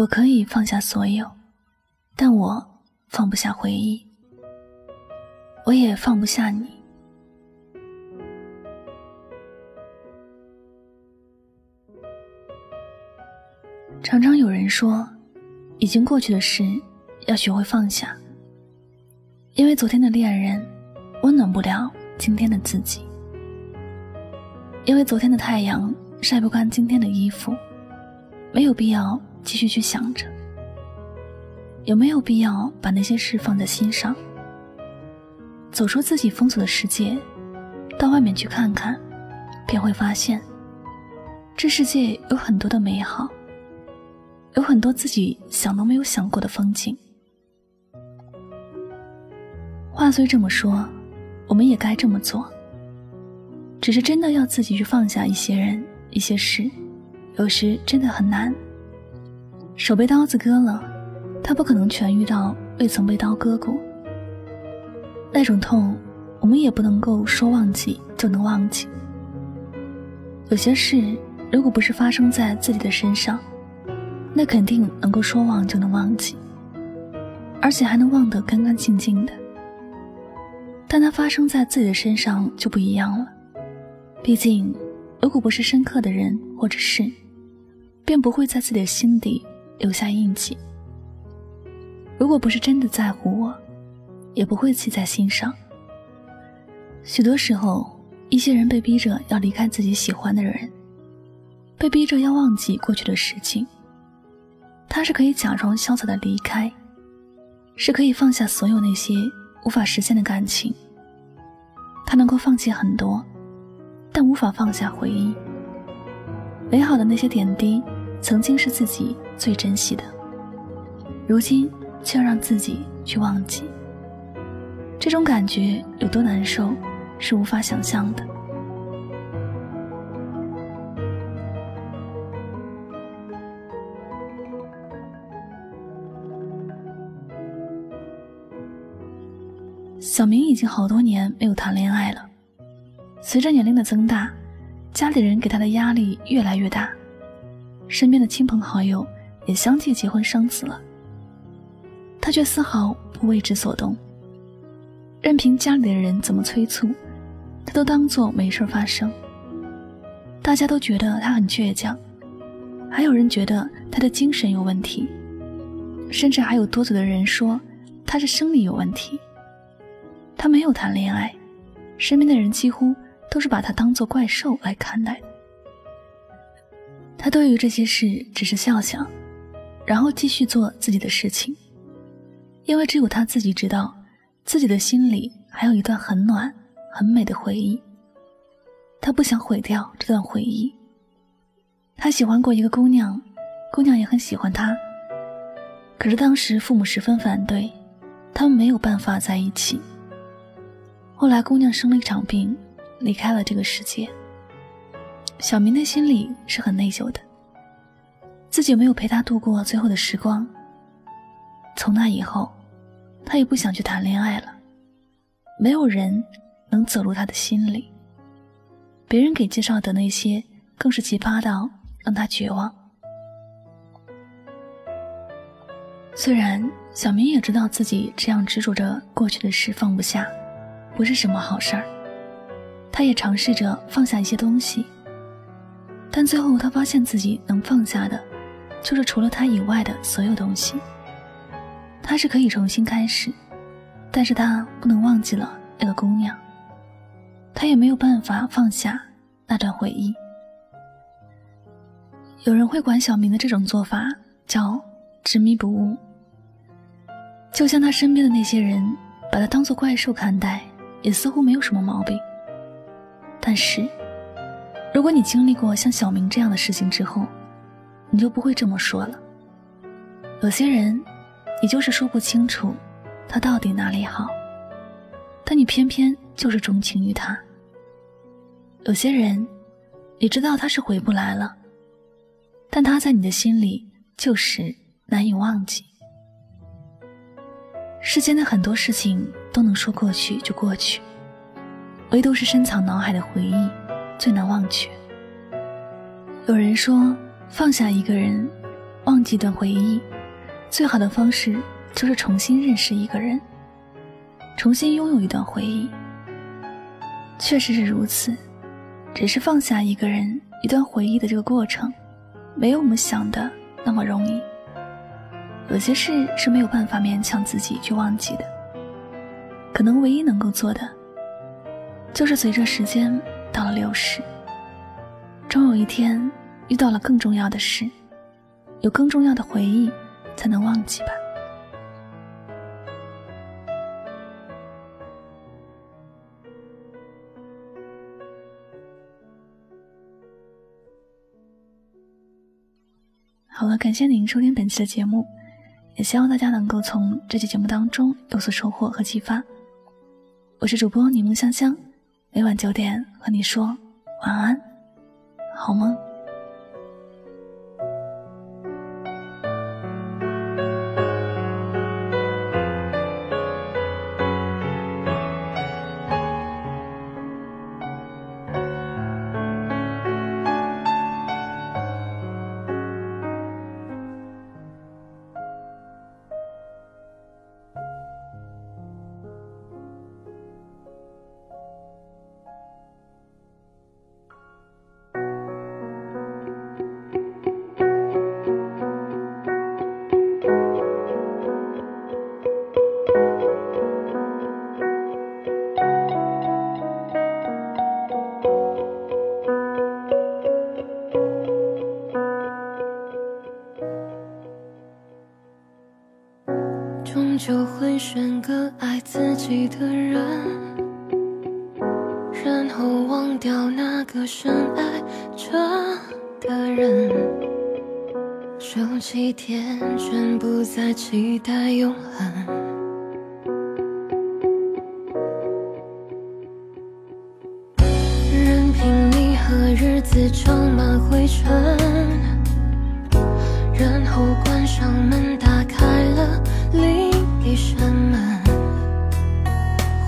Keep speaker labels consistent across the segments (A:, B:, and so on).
A: 我可以放下所有，但我放不下回忆，我也放不下你。常常有人说，已经过去的事要学会放下，因为昨天的恋人温暖不了今天的自己，因为昨天的太阳晒不干今天的衣服，没有必要继续去想着，有没有必要把那些事放在心上？走出自己封锁的世界，到外面去看看，便会发现，这世界有很多的美好。有很多自己想都没有想过的风景。话虽这么说，我们也该这么做。只是真的要自己去放下一些人、一些事，有时真的很难。手被刀子割了，他不可能痊愈到未曾被刀割过。那种痛，我们也不能够说忘记就能忘记。有些事，如果不是发生在自己的身上，那肯定能够说忘就能忘记，而且还能忘得干干净净的。但它发生在自己的身上就不一样了。毕竟，如果不是深刻的人或者事，便不会在自己的心底留下印记。如果不是真的在乎我，也不会记在心上。许多时候，一些人被逼着要离开自己喜欢的人，被逼着要忘记过去的事情。他是可以假装潇洒的离开，是可以放下所有那些无法实现的感情。他能够放弃很多，但无法放下回忆。美好的那些点滴，曾经是自己最珍惜的，如今却要让自己去忘记。这种感觉有多难受，是无法想象的。小明已经好多年没有谈恋爱了。随着年龄的增大，家里人给他的压力越来越大，身边的亲朋好友也相继结婚生子了。他却丝毫不为之所动，任凭家里的人怎么催促，他都当做没事发生。大家都觉得他很倔强，还有人觉得他的精神有问题，甚至还有多嘴的人说他是生理有问题。他没有谈恋爱，身边的人几乎都是把他当做怪兽来看待。他对于这些事只是笑笑，然后继续做自己的事情，因为只有他自己知道，自己的心里还有一段很暖、很美的回忆。他不想毁掉这段回忆。他喜欢过一个姑娘，姑娘也很喜欢他，可是当时父母十分反对，他们没有办法在一起。后来，姑娘生了一场病，离开了这个世界。小明的心里是很内疚的，自己没有陪他度过最后的时光。从那以后，他也不想去谈恋爱了。没有人能走入他的心里，别人给介绍的那些更是奇葩到让他绝望。虽然小明也知道自己这样执着着过去的事放不下。不是什么好事儿。他也尝试着放下一些东西，但最后他发现自己能放下的，就是除了他以外的所有东西。他是可以重新开始，但是他不能忘记了那个姑娘。他也没有办法放下那段回忆。有人会管小明的这种做法叫执迷不悟，就像他身边的那些人把他当做怪兽看待。也似乎没有什么毛病。但是，如果你经历过像小明这样的事情之后，你就不会这么说了。有些人，你就是说不清楚他到底哪里好，但你偏偏就是钟情于他。有些人，你知道他是回不来了，但他在你的心里就是难以忘记。世间的很多事情都能说过去就过去，唯独是深藏脑海的回忆最难忘却。有人说，放下一个人，忘记一段回忆，最好的方式就是重新认识一个人，重新拥有一段回忆。确实是如此，只是放下一个人、一段回忆的这个过程，没有我们想的那么容易。有些事是没有办法勉强自己去忘记的，可能唯一能够做的，就是随着时间到了流逝，终有一天遇到了更重要的事，有更重要的回忆，才能忘记吧。好了，感谢您收听本期的节目。也希望大家能够从这期节目当中有所收获和启发。我是主播柠檬香香，每晚九点和你说晚安，好梦。
B: 选个爱自己的人，然后忘掉那个深爱着的人。手机天真，不再期待永恒。任凭你和日子装满灰尘，然后关上门，打开了另。一扇门，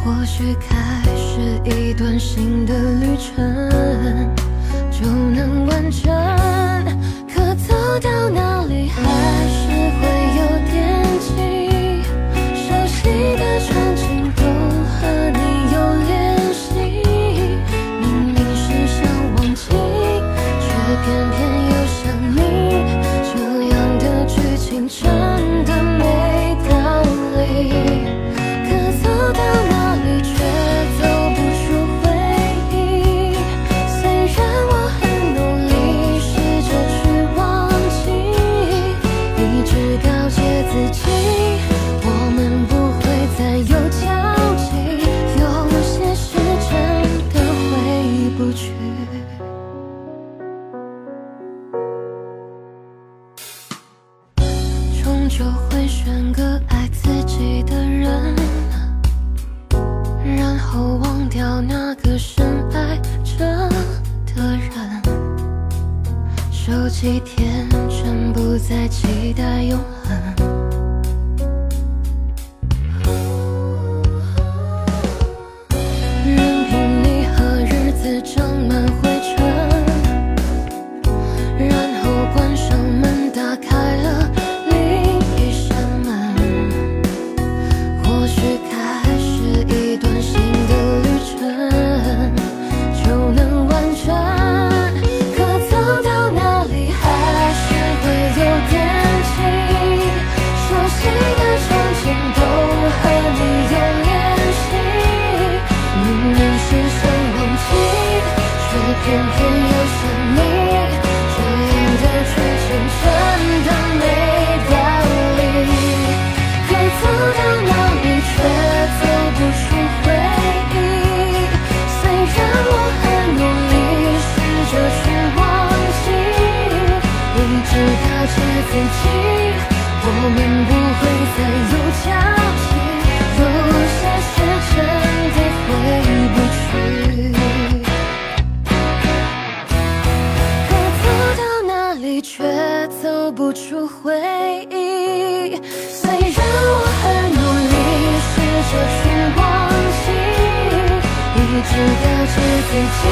B: 或许开始一段新的旅程，就能完成。可走到哪里，还是会就会选个像你这样的剧情真的没道理，该走到哪里却走不出回忆。虽然我很努力，试着去忘记，你知道，却自己，我们不会再有交集。有些事真的回不去。出回忆。虽然我很努力试着去忘记，一直告诫自己，